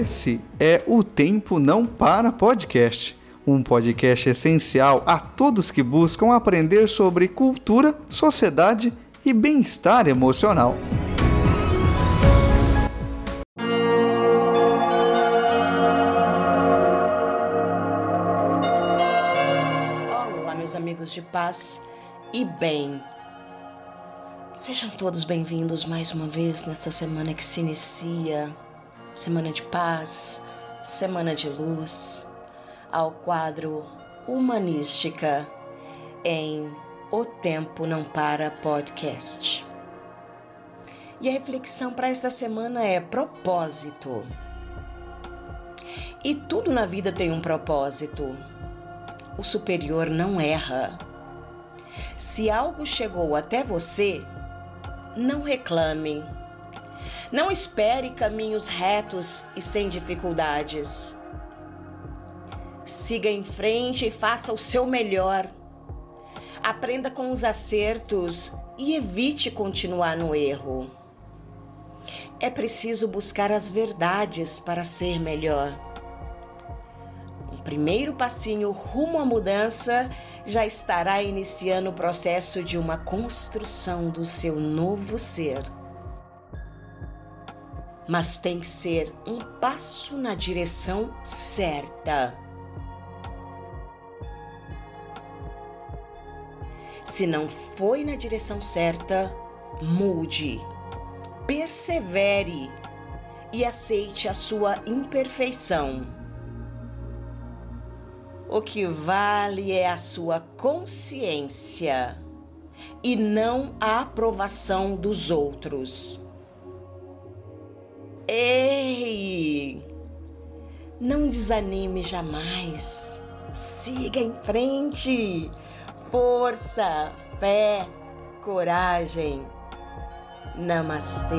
Esse é o Tempo Não Para Podcast, um podcast essencial a todos que buscam aprender sobre cultura, sociedade e bem-estar emocional. Olá, meus amigos de paz e bem. Sejam todos bem-vindos mais uma vez nesta semana que se inicia semana de paz, semana de luz, ao quadro Humanística em O Tempo Não Para Podcast. E a reflexão para esta semana é propósito. E tudo na vida tem um propósito. O superior não erra. Se algo chegou até você, não reclame não espere caminhos retos e sem dificuldades. Siga em frente e faça o seu melhor. Aprenda com os acertos e evite continuar no erro. É preciso buscar as verdades para ser melhor. Um primeiro passinho rumo à mudança já estará iniciando o processo de uma construção do seu novo ser mas tem que ser um passo na direção certa. Se não foi na direção certa, mude, persevere e aceite a sua imperfeição. O que vale é a sua consciência e não a aprovação dos outros. Ei! Não desanime jamais. Siga em frente. Força, fé, coragem. Namastê.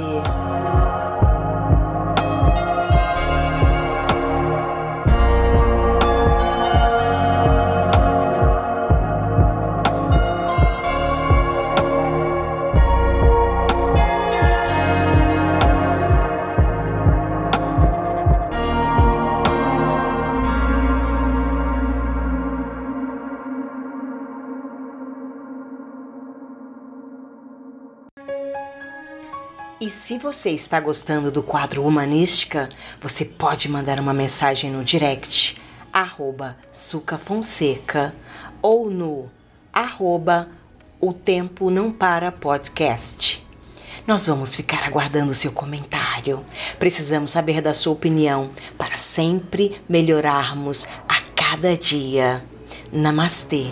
E se você está gostando do quadro Humanística, você pode mandar uma mensagem no direct, arroba Sucafonseca, ou no arroba O Tempo Não Para Podcast. Nós vamos ficar aguardando seu comentário. Precisamos saber da sua opinião para sempre melhorarmos a cada dia. Namastê!